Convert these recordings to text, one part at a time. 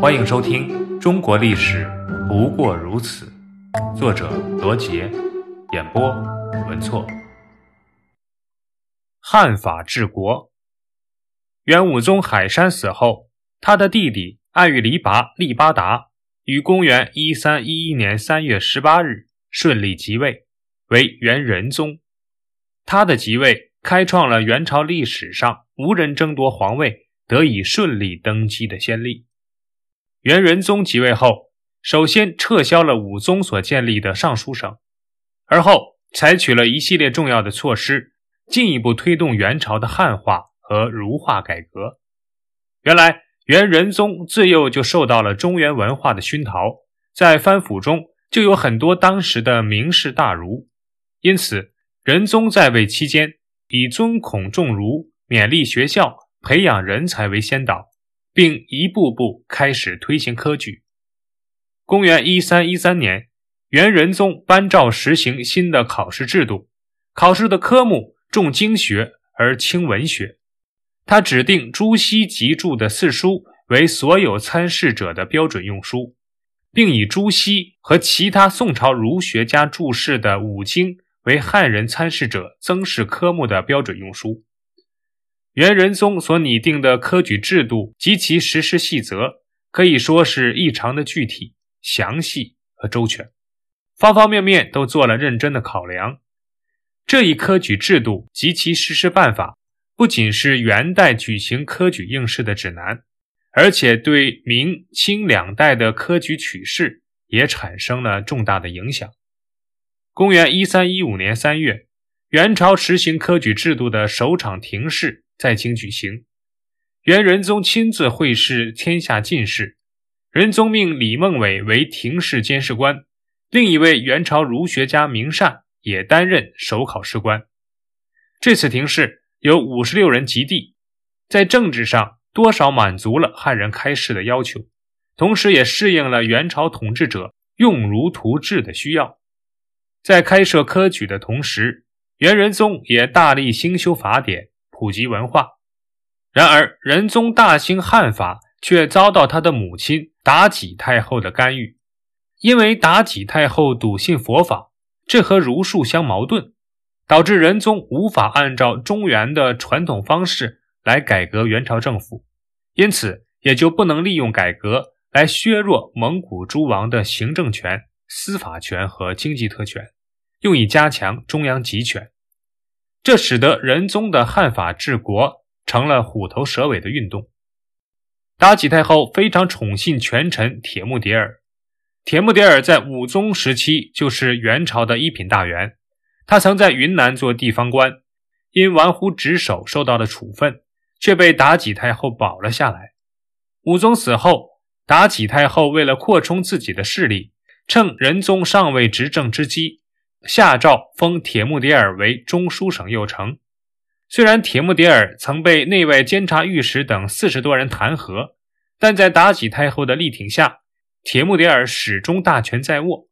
欢迎收听《中国历史不过如此》，作者罗杰，演播文措。汉法治国。元武宗海山死后，他的弟弟爱育黎拔力巴达于公元一三一一年三月十八日顺利即位，为元仁宗。他的即位开创了元朝历史上无人争夺皇位、得以顺利登基的先例。元仁宗即位后，首先撤销了武宗所建立的尚书省，而后采取了一系列重要的措施，进一步推动元朝的汉化。和儒化改革。原来元仁宗自幼就受到了中原文化的熏陶，在藩府中就有很多当时的名士大儒，因此仁宗在位期间以尊孔重儒、勉励学校、培养人才为先导，并一步步开始推行科举。公元一三一三年，元仁宗颁诏实行新的考试制度，考试的科目重经学而轻文学。他指定朱熹集注的四书为所有参试者的标准用书，并以朱熹和其他宋朝儒学家注释的五经为汉人参试者增试科目的标准用书。元仁宗所拟定的科举制度及其实施细则，可以说是异常的具体、详细和周全，方方面面都做了认真的考量。这一科举制度及其实施办法。不仅是元代举行科举应试的指南，而且对明清两代的科举取士也产生了重大的影响。公元一三一五年三月，元朝实行科举制度的首场廷试在京举行，元仁宗亲自会试天下进士，仁宗命李梦伟为廷试监事官，另一位元朝儒学家明善也担任首考试官。这次廷试。有五十六人及第，在政治上多少满足了汉人开市的要求，同时也适应了元朝统治者用儒图治的需要。在开设科举的同时，元仁宗也大力兴修法典，普及文化。然而，仁宗大兴汉法，却遭到他的母亲妲己太后的干预，因为妲己太后笃信佛法，这和儒术相矛盾。导致仁宗无法按照中原的传统方式来改革元朝政府，因此也就不能利用改革来削弱蒙古诸王的行政权、司法权和经济特权，用以加强中央集权。这使得仁宗的汉法治国成了虎头蛇尾的运动。妲己太后非常宠信权臣铁木迭儿，铁木迭儿在武宗时期就是元朝的一品大员。他曾在云南做地方官，因玩忽职守受到了处分，却被妲己太后保了下来。武宗死后，妲己太后为了扩充自己的势力，趁仁宗尚未执政之机，下诏封铁木迭儿为中书省右丞。虽然铁木迭儿曾被内外监察御史等四十多人弹劾，但在妲己太后的力挺下，铁木迭儿始终大权在握。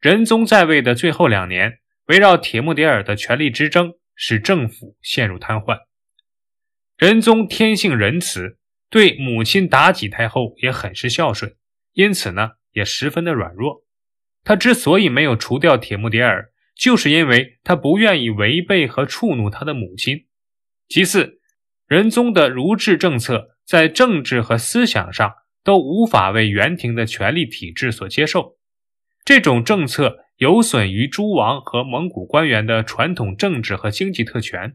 仁宗在位的最后两年。围绕铁木迭儿的权力之争，使政府陷入瘫痪。仁宗天性仁慈，对母亲妲己太后也很是孝顺，因此呢，也十分的软弱。他之所以没有除掉铁木迭儿，就是因为他不愿意违背和触怒他的母亲。其次，仁宗的儒治政策在政治和思想上都无法为元廷的权力体制所接受，这种政策。有损于诸王和蒙古官员的传统政治和经济特权，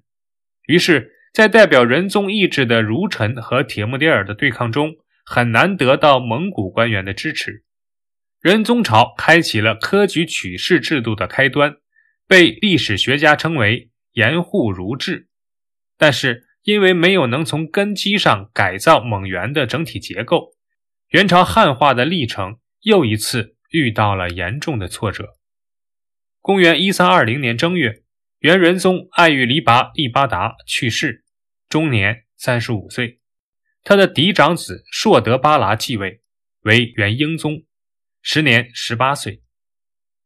于是，在代表仁宗意志的儒臣和铁木迭儿的对抗中，很难得到蒙古官员的支持。仁宗朝开启了科举取士制度的开端，被历史学家称为“严护儒治”。但是，因为没有能从根基上改造蒙元的整体结构，元朝汉化的历程又一次遇到了严重的挫折。公元一三二零年正月，元仁宗爱育黎拔力巴达去世，终年三十五岁。他的嫡长子硕德巴剌继位，为元英宗，时年十八岁。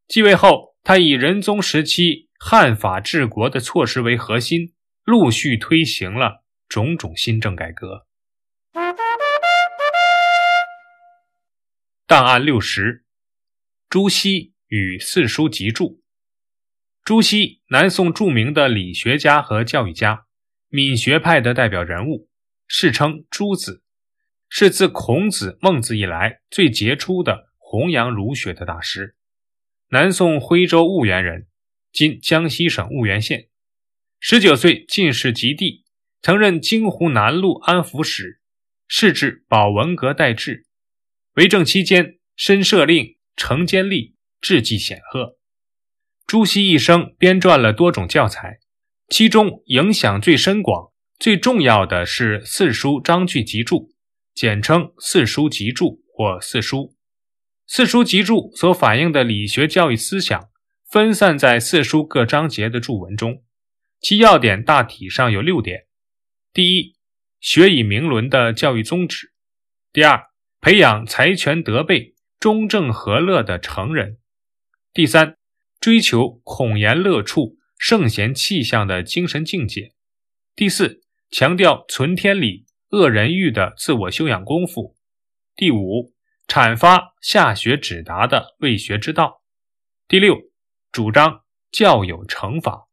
继位后，他以仁宗时期汉法治国的措施为核心，陆续推行了种种新政改革。档案六十，朱熹与四书集注。朱熹，南宋著名的理学家和教育家，闽学派的代表人物，世称朱子，是自孔子、孟子以来最杰出的弘扬儒学的大师。南宋徽州婺源人，今江西省婺源县。十九岁进士及第，曾任京湖南路安抚使，仕至保文阁待制。为政期间，申赦令、成监吏，治绩显赫。朱熹一生编撰了多种教材，其中影响最深广、最重要的是《四书章句集注》，简称《四书集注》或《四书》。《四书集注》所反映的理学教育思想，分散在四书各章节的注文中，其要点大体上有六点：第一，学以明伦的教育宗旨；第二，培养才权德备、忠正和乐的成人；第三，追求孔颜乐处、圣贤气象的精神境界；第四，强调存天理、恶人欲的自我修养功夫；第五，阐发下学指达的为学之道；第六，主张教有成法。